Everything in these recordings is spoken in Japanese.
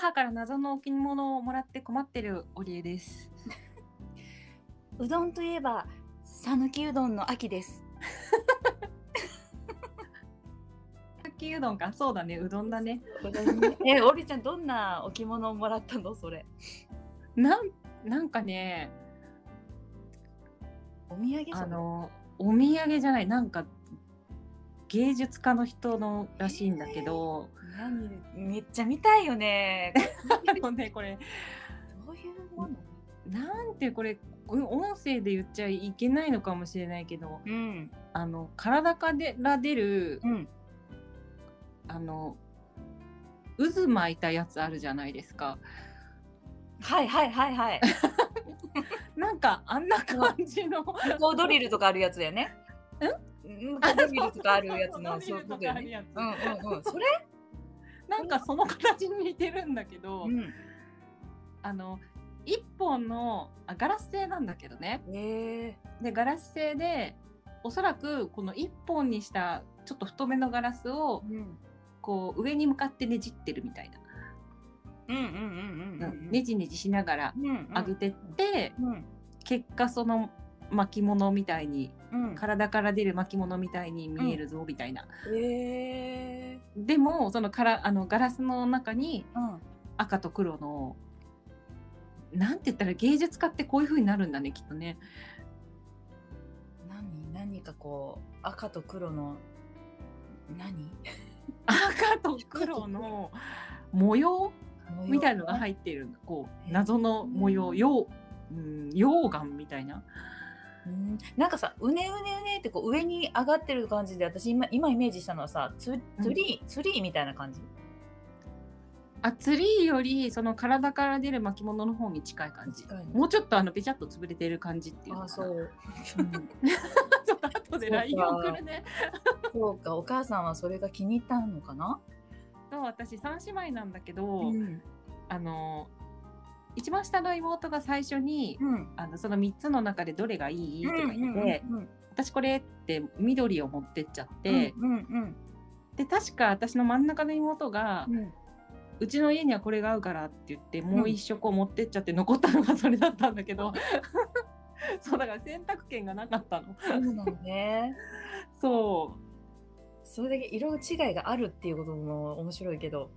母から謎の置物をもらって困ってるオリエです。うどんといえば讃岐うどんの秋です。さっきうどんか、そうだね、うどんだね。え、おりちゃんどんな置物をもらったのそれ？なん、なんかね、お土産あの、お土産じゃない、なんか。芸術家の人のらしいんだけど、何？めっちゃ見たいよね。ね、これ、どういうもの？なんてこれ、うん音声で言っちゃいけないのかもしれないけど、うんあの体から出る、うんあの。渦巻いたやつあるじゃないですか。はいはいはいはい。なんかあんな感じの。ドリルとかあるやつだよね。ん？向こうドリルとかあるやつのそういうことだよね。やつうんうんうん。それ？なんかその形に似てるんだけど、うん。あの一本のあガラス製なんだけどねええでガラス製でおそらくこの一本にしたちょっと太めのガラスをうんこう上に向かってねじってるみたいな、うんうんうんうんうん。ねじねじしながらうんうん上げてって、うん結果その巻物みたいにうん。体から出る巻物みたいに見えるぞみたいな、ええでもそのからあのガラスの中にうん。赤と黒のなんて言ったら芸術家ってこういう風になるんだねきっとね。何？何かこう赤と黒の何？赤と黒の模様？みたいのがい入ってるの。こう謎の模様。よう、うん、溶岩みたいなうん。なんかさうねうねうねってこう上に上がってる感じで私今今イメージしたのはさツツリー、ツリーみたいな感じ？あツリーよりその体から出る巻物の方に近い感じ。近いのもうちょっとあのべちゃっと潰れてる感じっていうのかな。あそう、う んちょっと後で LINE そうか。送るね。そうか。お母さんはそれが気に入ったのかな、そう私三姉妹なんだけど、ん。あの一番下の妹が最初に、うん。あのその3つの中でどれがいい？とか言って、うんうん私これって緑を持ってっちゃって、うんうんで確か私の真ん中の妹が、ううんちの家にはこれが合うからって言ってもう一色を持ってっちゃって残ったのがそれだったんだけど。そうだから選択権がなかったの。そうなのね。そそれだけ色違いがあるっていうことも面白いけど。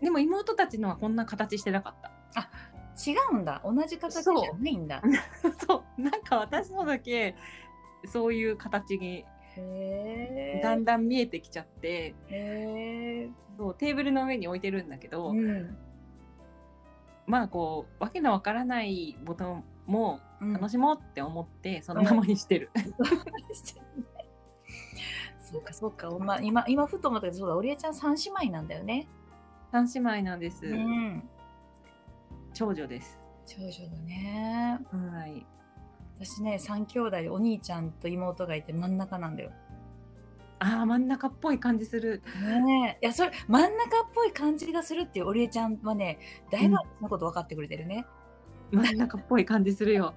うでも妹たちのはこんな形してなかった違うんだ。同じ形じゃないんだ。そう。なんか私のだけそういう形にへだんだん見えてきちゃって、そうテーブルの上に置いてるんだけど、うん。まあこうわけのわからないボタンもうん。楽しもうって思ってそのままにしてる。そう。かそうか、おま、今今ふと思ったけどそうだおりえちゃん三姉妹なんだよね。三姉妹なんです。うん。長女です。長女だね。はい。私ね三兄弟でお兄ちゃんと妹がいて真ん中なんだよ。ああ真ん中っぽい感じする。ねえ。いやそれ真ん中っぽい感じがするっていうおりえちゃんはねだいぶのこと分かってくれてるね。真ん中っぽい感じするよ。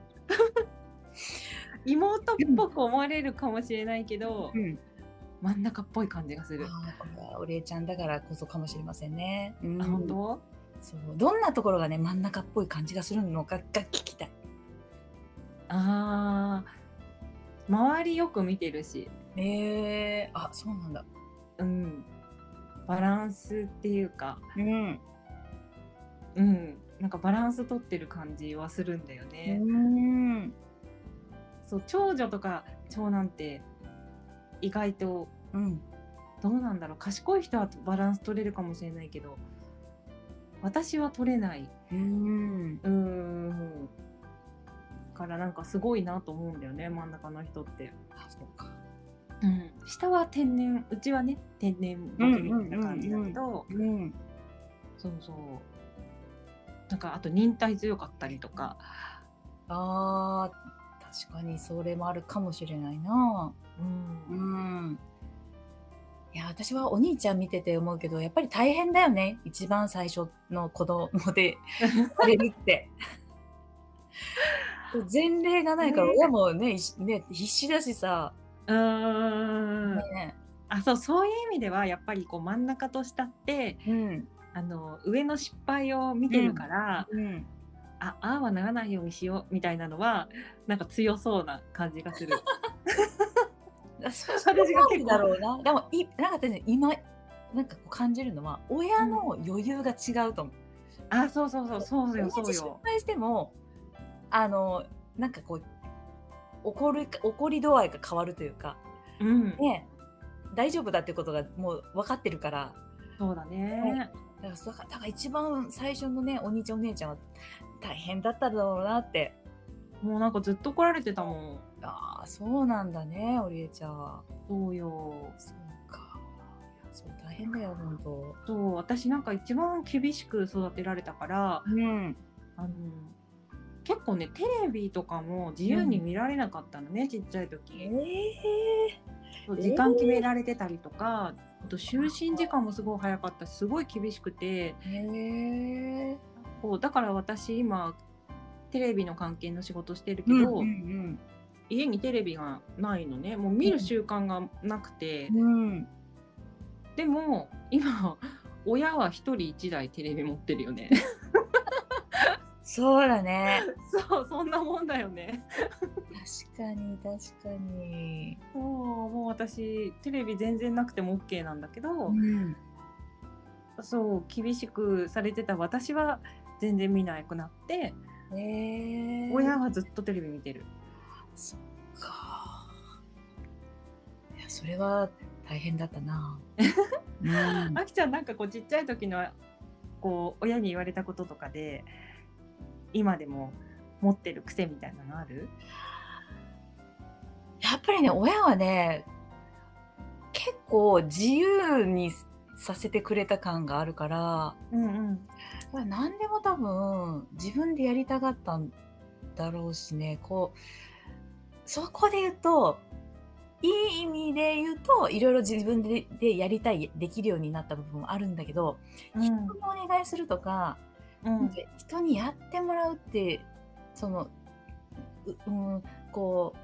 妹っぽく思われるかもしれないけど、うん。真ん中っぽい感じがする。おりえちゃんだからこそかもしれませんね。うんあ本当？そうどんなところがね真ん中っぽい感じがするのかが聞きたい。ああ周りよく見てるし、ええあそうなんだ。うん。バランスっていうか、うん。うん。なんかバランス取ってる感じはするんだよね。うん。そう長女とか長男って意外とうん。どうなんだろう賢い人はバランス取れるかもしれないけど私は取れないうん。うーんからなんかすごいなと思うんだよね真ん中の人って、あそうか。うん、下は天然うちはね天然ボケみたいな感じだけどうん。そうそうなんかあと忍耐強かったりとか、ああ、確かにそれもあるかもしれないな。うんうん。いや、私はお兄ちゃん見てて思うけど、やっぱり大変だよね。一番最初の子供で されるって。前例がないから、ね親もね、ね必死だしさ。うーんね、あそうそういう意味ではやっぱりこう真ん中と下ってうん。あの上の失敗を見てるから、うん。あああはならないようにしようみたいなのはなんか強そうな感じがする。あそう私が結構だろうな。でもいなんか今なんかこう感じるのは親の余裕が違うと思う。あそうそうそうそうよそうよ。敗してもあのなんかこう怒る怒り度合いが変わるというかうん、ね大丈夫だってことがもう分かってるから。そうだね。だからだからだから一番最初のねお兄ちゃんお姉ちゃんは大変だっただろうなってもうなんかずっと怒られてたもん。ああそうなんだねおりえちゃん。はそうよ。そうか。いやそう大変だよ本当。そう私なんか一番厳しく育てられたからうん。あの結構ねテレビとかも自由に見られなかったのね、ちっちゃいえ時。えそう時間決められてたりとか、あと就寝時間もすごい早かったしすごい厳しくて。へえこうだから私今テレビの関係の仕事してるけど、うん家にテレビがないのね。もう見る習慣がなくて、うん。うんでも今親は一人一台テレビ持ってるよね。そうだね。そうそんなもんだよね。確かに確かに。そうもう私テレビ全然なくても OK なんだけど、うん。そう厳しくされてた私は全然見なくなって、ええ親はずっとテレビ見てる。そっか。いやそれは大変だったな。うん。あきちゃんなんかこうちっちゃい時のこう親に言われたこととかで今でも持ってる癖みたいなのある？やっぱりね親はね結構自由にさせてくれた感があるからうんうん。これ何でも多分自分でやりたかったんだろうしね。こうそこで言うといい意味で言うといろいろ自分ででやりたいできるようになった部分もあるんだけど、人にお願いするとかうん。人にやってもらうってそのう、うん、こう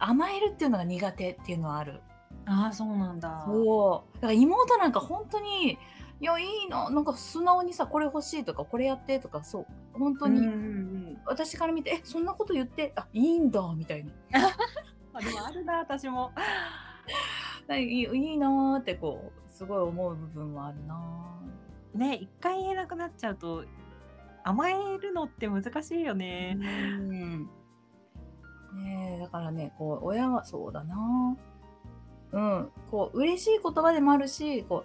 甘えるっていうのが苦手っていうのはある。ああそうなんだ。そう。だから妹なんか本当にいやいいななんか素直にさこれ欲しいとかこれやってとかそう。本当に、うんうんうん。私から見てえそんなこと言ってあいいんだみたいな。あでもあるな私も。いいいいなーってこうすごい思う部分もあるなね一回言えなくなっちゃうと甘えるのって難しいよね、うん。ねえだからねこう親はそうだなうん。こう嬉しい言葉でもあるしこ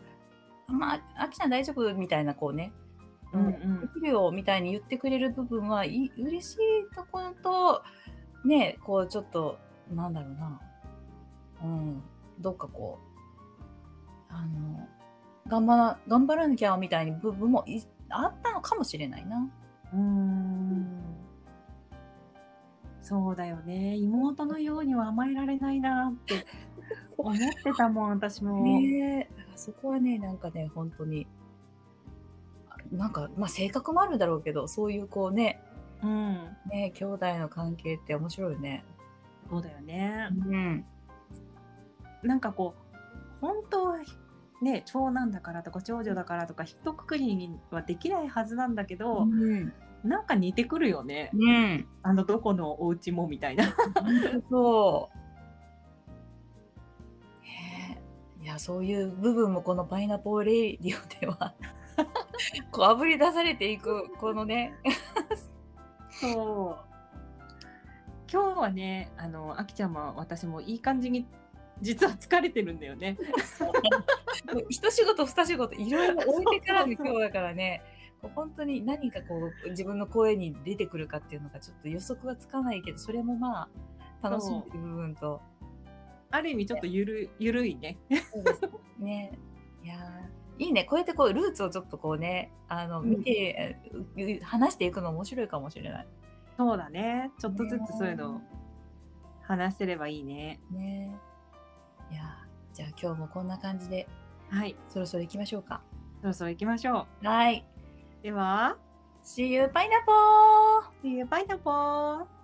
うまああきちゃん大丈夫？みたいなこうね。うんうん。できるよみたいに言ってくれる部分はい嬉しいところとねこうちょっとなんだろうな。うん。どっかこうあの頑張ら頑張らなきゃみたいな部分もいあったのかもしれないな。うーん。そうだよね。妹のようには甘えられないなって 思ってたもん私も、ねえ。だからそこはねなんかね本当に。あなんかまあ性格もあるだろうけどそういうこうねうん。ね兄弟の関係って面白いよね。そうだよね、うん。なんかこう本当はね長男だからとか長女だからとか一括りにはできないはずなんだけど、うん。なんか似てくるよね。うん。あのどこのお家もみたいな。そう。やそういう部分もこのパイナポーレイディオでは こうあぶり出されていくこのね。そう。今日はねあのあきちゃんも私もいい感じに実は疲れてるんだよね。一仕事二仕事いろいろ置いてからの今日だからね。こう本当に何かこう自分の声に出てくるかっていうのがちょっと予測はつかないけどそれもまあ楽しんでる部分とある意味ちょっとゆるゆるいね。そうですね。いやーいいね。こうやってこうルーツをちょっとこうね、あのうん見て、う話していくの面白いかもしれない。そうだね。ちょっとずつそういうの話せればいいね。ね。いやーじゃあ今日もこんな感じではい。そろそろ行きましょうか。そろそろ行きましょはい。う。では、See you, パイナポー See you, パイナポー